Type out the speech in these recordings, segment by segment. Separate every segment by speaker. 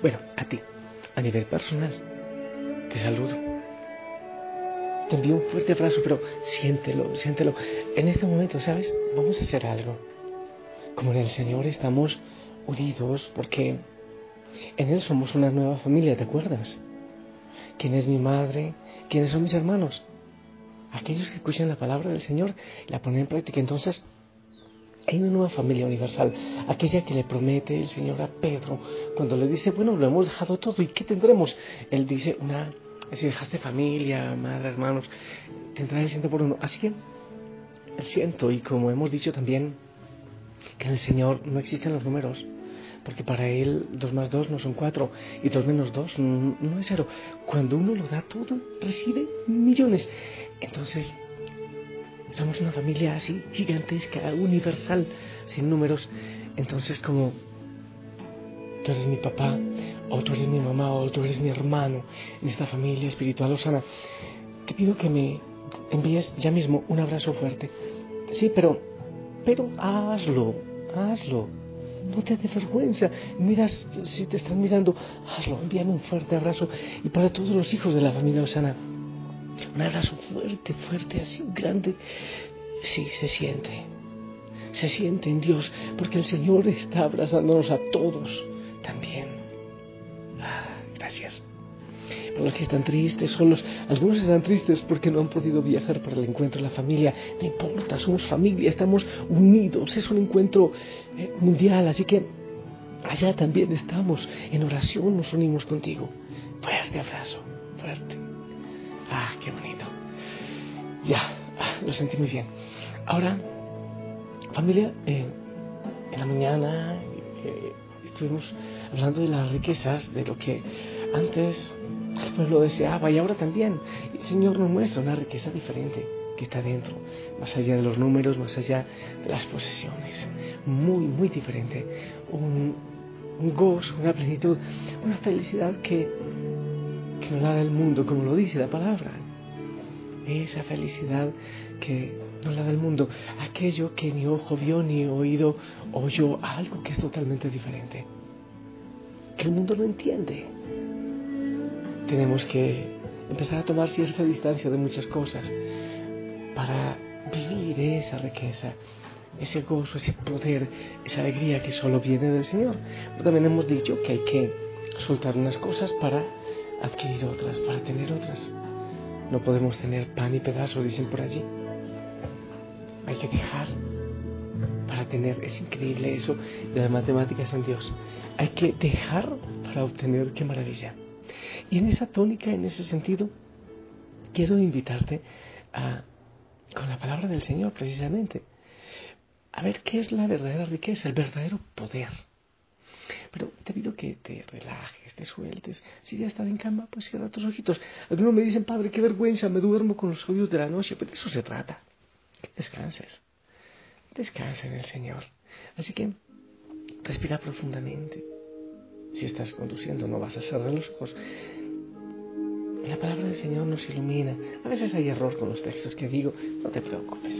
Speaker 1: Bueno, a ti, a nivel personal, te saludo. Te envío un fuerte abrazo, pero siéntelo, siéntelo. En este momento, ¿sabes? Vamos a hacer algo. Como en el Señor estamos unidos porque en Él somos una nueva familia, ¿te acuerdas? ¿Quién es mi madre? ¿Quiénes son mis hermanos? Aquellos que escuchan la palabra del Señor la ponen en práctica. Entonces, hay una nueva familia universal, aquella que le promete el Señor a Pedro cuando le dice, bueno, lo hemos dejado todo y ¿qué tendremos? Él dice, una, si dejaste familia, madre, hermanos, tendrás el ciento por uno. Así que el ciento, y como hemos dicho también, que en el Señor no existen los números, porque para Él dos más dos no son cuatro y dos menos dos no es cero. Cuando uno lo da todo, recibe millones. Entonces, somos una familia así gigantesca, universal, sin números. Entonces, como tú eres mi papá, o tú eres mi mamá, o tú eres mi hermano en esta familia espiritual Osana, te pido que me envíes ya mismo un abrazo fuerte. Sí, pero, pero hazlo, hazlo. No te dé vergüenza. Miras, si te están mirando, hazlo. Envíame un fuerte abrazo. Y para todos los hijos de la familia Osana, un abrazo fuerte, fuerte, así grande. Sí, se siente. Se siente en Dios, porque el Señor está abrazándonos a todos también. Ah, gracias. Para los que están tristes, solos, algunos están tristes porque no han podido viajar para el encuentro de la familia. No importa, somos familia, estamos unidos, es un encuentro eh, mundial, así que allá también estamos en oración, nos unimos contigo. Fuerte abrazo, fuerte. Qué bonito. Ya, lo sentí muy bien. Ahora, familia, eh, en la mañana eh, estuvimos hablando de las riquezas, de lo que antes el pueblo deseaba y ahora también. El Señor nos muestra una riqueza diferente que está dentro, más allá de los números, más allá de las posesiones. Muy, muy diferente. Un, un gozo, una plenitud, una felicidad que que nos la da el mundo, como lo dice la palabra. Esa felicidad que nos la da el mundo, aquello que ni ojo vio ni oído oyó, algo que es totalmente diferente, que el mundo no entiende. Tenemos que empezar a tomar cierta distancia de muchas cosas para vivir esa riqueza, ese gozo, ese poder, esa alegría que solo viene del Señor. Pero también hemos dicho que hay que soltar unas cosas para adquirir otras, para tener otras. No podemos tener pan y pedazo, dicen por allí. Hay que dejar para tener. Es increíble eso de las matemáticas en Dios. Hay que dejar para obtener. Qué maravilla. Y en esa tónica, en ese sentido, quiero invitarte a, con la palabra del Señor precisamente, a ver qué es la verdadera riqueza, el verdadero poder. Que te relajes, te sueltes. Si ya estás en cama, pues cierra tus ojitos. Algunos me dicen, padre, qué vergüenza, me duermo con los oídos de la noche. Pero de eso se trata. Que descanses. Descansa en el Señor. Así que respira profundamente. Si estás conduciendo, no vas a cerrar los ojos. La palabra del Señor nos ilumina. A veces hay error con los textos que digo. No te preocupes.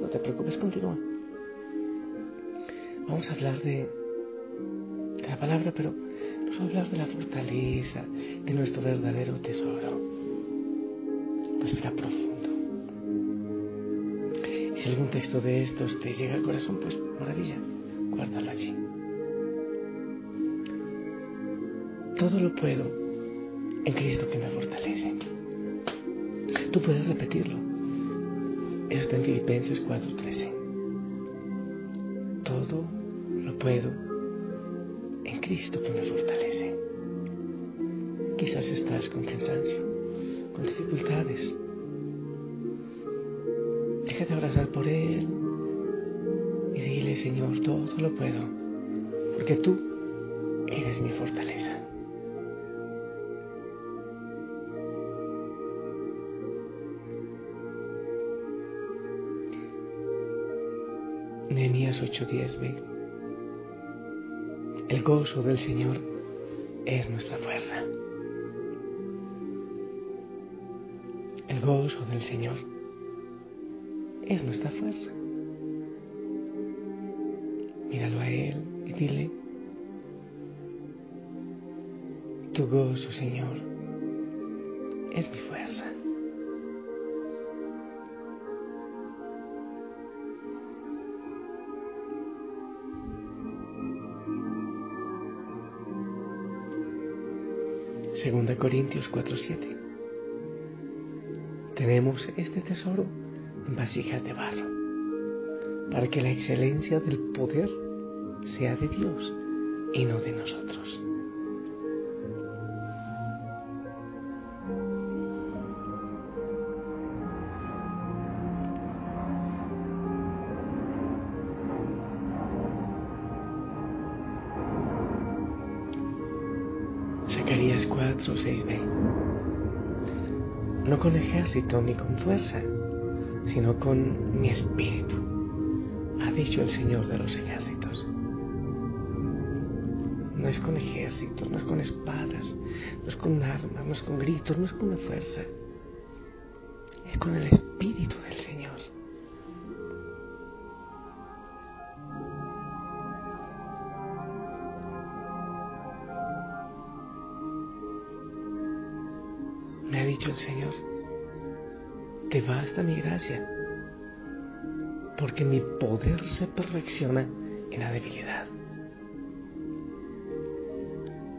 Speaker 1: No te preocupes, continúa. Vamos a hablar de la palabra, pero nos va a hablar de la fortaleza, de nuestro verdadero tesoro. Respira profundo. Y si algún texto de estos te llega al corazón, pues maravilla, guárdalo allí. Todo lo puedo en Cristo que me fortalece. Tú puedes repetirlo. Eso está en Filipenses 4:13. Todo lo puedo Cristo que me fortalece. Quizás estás con cansancio, con dificultades. Déjate abrazar por Él y dile, Señor, todo lo puedo, porque tú eres mi fortaleza. Nehemías 8:10, ve el gozo del Señor es nuestra fuerza. El gozo del Señor es nuestra fuerza. Míralo a Él y dile, tu gozo, Señor, es mi fuerza. Segunda Corintios 4:7. Tenemos este tesoro en vasijas de barro, para que la excelencia del poder sea de Dios y no de nosotros. Con ejército ni con fuerza, sino con mi espíritu, ha dicho el Señor de los ejércitos. No es con ejército, no es con espadas, no es con armas, no es con gritos, no es con la fuerza. Es con el espíritu mi gracia, porque mi poder se perfecciona en la debilidad.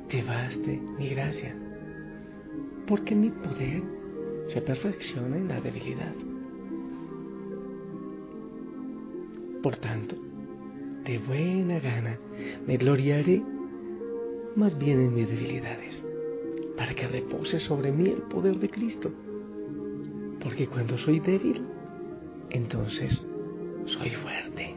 Speaker 1: Te baste mi gracia, porque mi poder se perfecciona en la debilidad. Por tanto, de buena gana me gloriaré más bien en mis debilidades para que repose sobre mí el poder de Cristo. Porque cuando soy débil, entonces soy fuerte.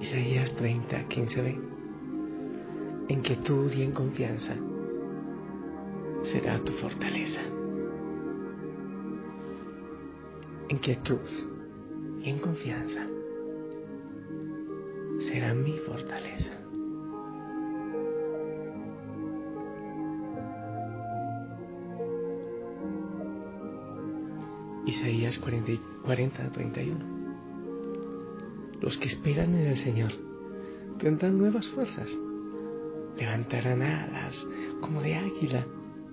Speaker 1: Isaías 30, 15b. En quietud y en confianza será tu fortaleza. En quietud y en confianza será mi fortaleza. Isaías 40, 40, 31. Los que esperan en el Señor tendrán nuevas fuerzas, levantarán alas como de águila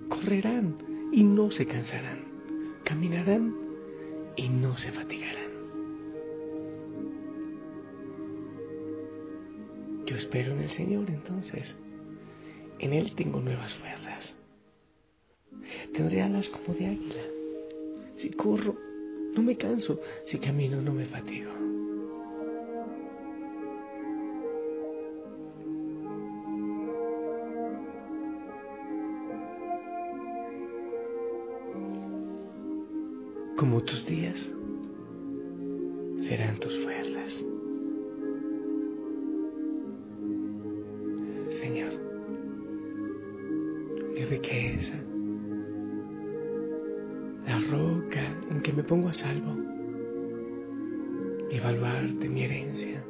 Speaker 1: correrán y no se cansarán, caminarán y no se fatigarán. Yo espero en el Señor entonces. En Él tengo nuevas fuerzas. Tendré alas como de águila. Si corro, no me canso. Si camino, no me fatigo. Como tus días serán tus fuerzas. Señor, mi riqueza, la roca en que me pongo a salvo, evaluarte mi herencia.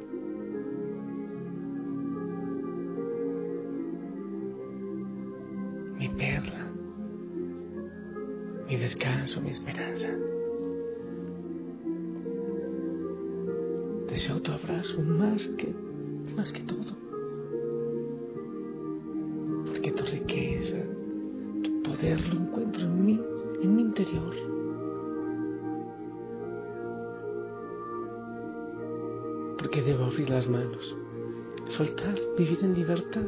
Speaker 1: Mi perla, mi descanso, mi esperanza. Tu abrazo más que, más que todo. Porque tu riqueza, tu poder lo encuentro en mí, en mi interior. Porque debo abrir las manos, soltar, vivir en libertad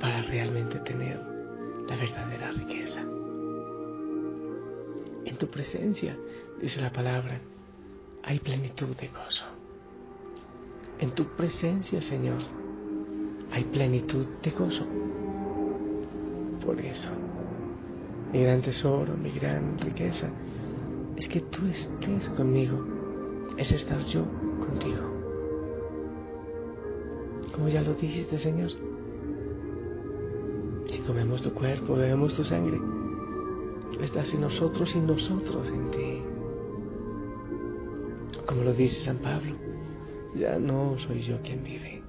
Speaker 1: para realmente tener la verdadera riqueza. En tu presencia, dice la palabra, hay plenitud de gozo. En tu presencia, Señor, hay plenitud de gozo. Por eso, mi gran tesoro, mi gran riqueza, es que tú estés conmigo, es estar yo contigo. Como ya lo dijiste, Señor, si comemos tu cuerpo, bebemos tu sangre, estás en nosotros y nosotros en ti. Como lo dice San Pablo, ya no soy yo quien vive,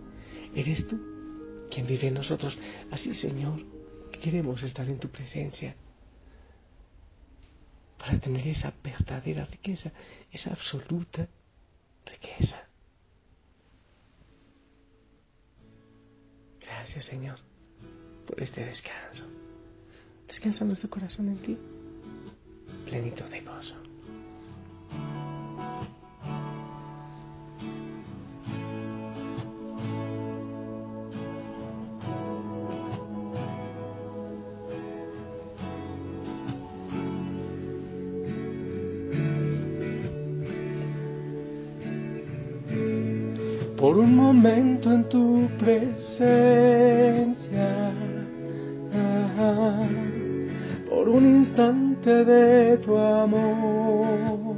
Speaker 1: eres tú quien vive en nosotros. Así, Señor, queremos estar en tu presencia para tener esa verdadera riqueza, esa absoluta riqueza. Gracias Señor por este descanso. Descansa nuestro corazón en ti, plenito de gozo. Momento en tu presencia, por un instante de tu amor,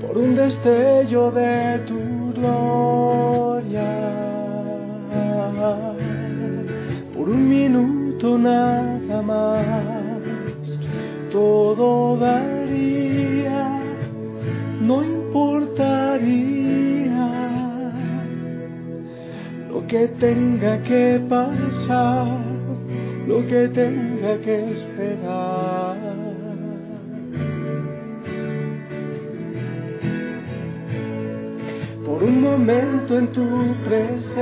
Speaker 1: por un destello de tu gloria, por un minuto nada más, todo daría, que tenga que pasar, lo que tenga que esperar. Por un momento en tu presencia,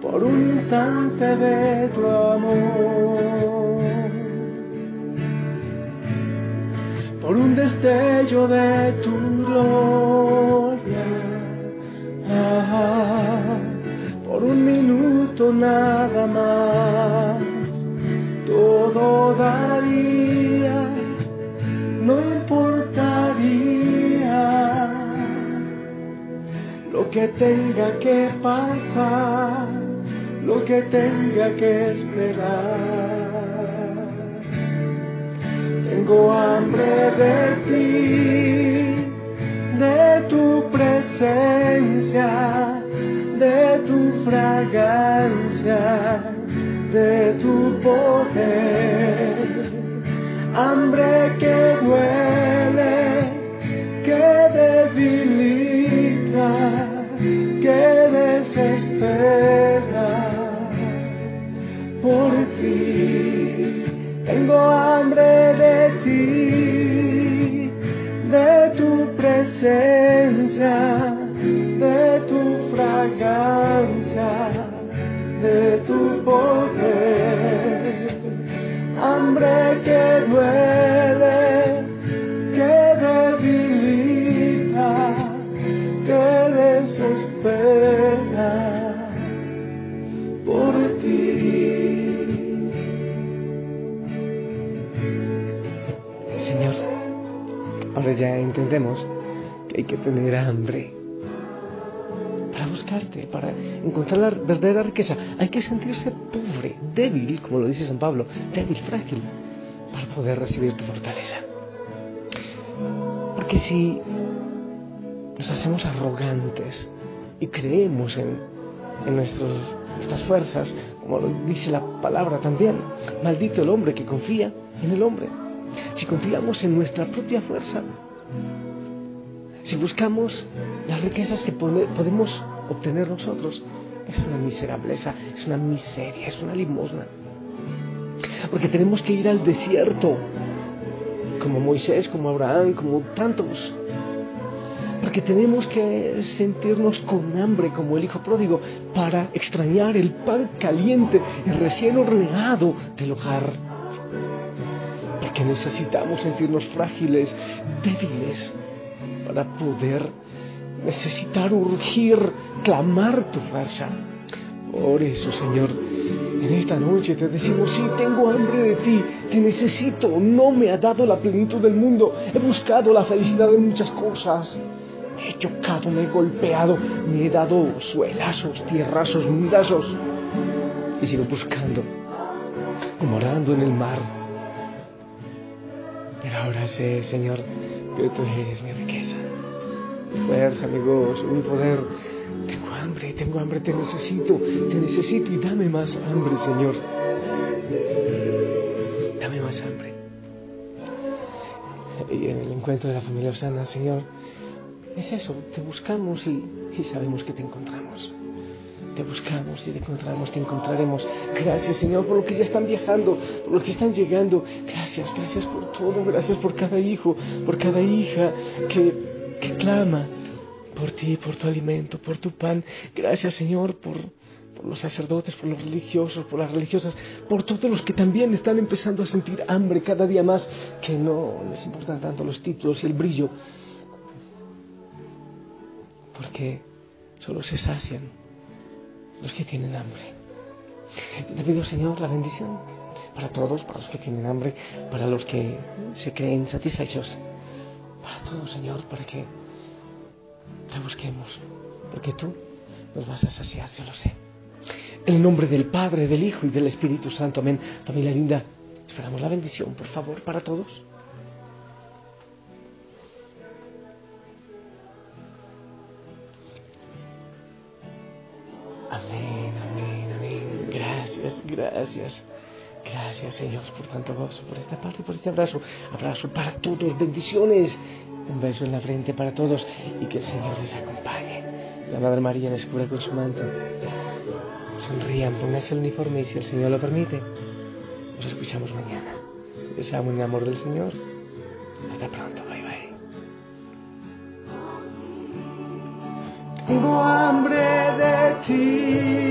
Speaker 1: por un instante de tu amor. por un destello de tu gloria, por un minuto nada más, todo daría, no importaría lo que tenga que pasar, lo que tenga que esperar. Tengo hambre de ti, de presencia, de tu fragancia, de tu poder. Hambre que duele, que debilita, Ya entendemos que hay que tener hambre para buscarte, para encontrar la verdadera riqueza. Hay que sentirse pobre, débil, como lo dice San Pablo, débil, frágil, para poder recibir tu fortaleza. Porque si nos hacemos arrogantes y creemos en, en nuestras fuerzas, como lo dice la palabra también, maldito el hombre que confía en el hombre si confiamos en nuestra propia fuerza, si buscamos las riquezas que podemos obtener nosotros, es una miserableza, es una miseria, es una limosna. Porque tenemos que ir al desierto, como Moisés, como Abraham, como tantos. Porque tenemos que sentirnos con hambre como el hijo pródigo para extrañar el pan caliente y recién horneado del hogar que necesitamos sentirnos frágiles, débiles, para poder necesitar urgir, clamar tu fuerza. Por eso, Señor, en esta noche te decimos, sí, tengo hambre de ti, te necesito, no me ha dado la plenitud del mundo, he buscado la felicidad de muchas cosas, he chocado, me he golpeado, me he dado suelazos, tierrazos, mundazos, y sigo buscando, como orando en el mar, pero ahora sé, Señor, que tú eres mi riqueza, mi fuerza, mi gozo, mi poder. Tengo hambre, tengo hambre, te necesito, te necesito y dame más hambre, Señor. Dame más hambre. Y en el encuentro de la familia Osana, Señor, es eso, te buscamos y, sabemos que te encontramos. Te buscamos y te encontramos, te encontraremos. Gracias Señor por lo que ya están viajando, por lo que están llegando. Gracias, gracias por todo, gracias por cada hijo, por cada hija que, clama por ti, por tu alimento, por tu pan. Gracias Señor por, por los sacerdotes, por los religiosos, por las religiosas, por todos los que también están empezando a sentir hambre cada día más, que no les importan tanto los títulos y el brillo, porque solo se sacian los que tienen hambre. Te pido, Señor, la bendición para todos, para los que tienen hambre, para los que se creen satisfechos, para todos, Señor, para que te busquemos, porque tú nos vas a saciar, yo lo sé. En el nombre del Padre, del Hijo y del Espíritu Santo. Amén. Familia linda, esperamos la bendición, por favor, para todos. Gracias, gracias. Señor, por tanto gozo, por esta parte, por este abrazo. Abrazo para todos, bendiciones. Un beso en la frente para todos y que el Señor les acompañe. La Madre María les cura con su manto. Sonrían, pónganse el uniforme y si el Señor lo permite, nos escuchamos mañana. Deseamos el amor del Señor. Hasta pronto, bye bye.
Speaker 2: Tengo hambre de ti,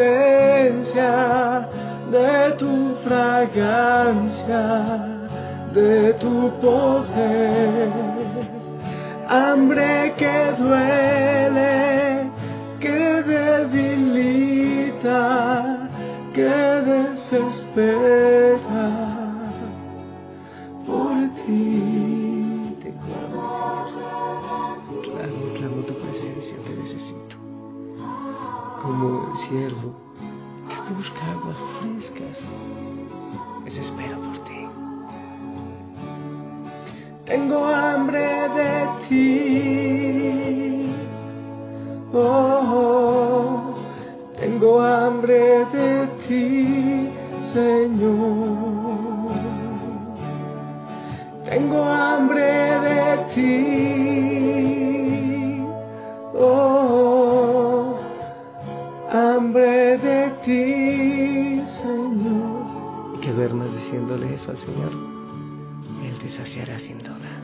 Speaker 2: presencia, de tu fragancia, de tu poder. Hambre que duele que debilita, que desespera por ti.
Speaker 1: Te clamo, Señor. Clamo, clamo tu presencia, te necesito. Como el siervo frescas, desespero por ti.
Speaker 2: Tengo hambre de ti Oh, tengo hambre de ti, Señor. Tengo hambre de ti. Oh, hambre de ti,
Speaker 1: diciéndole eso al Señor. Él te sin duda.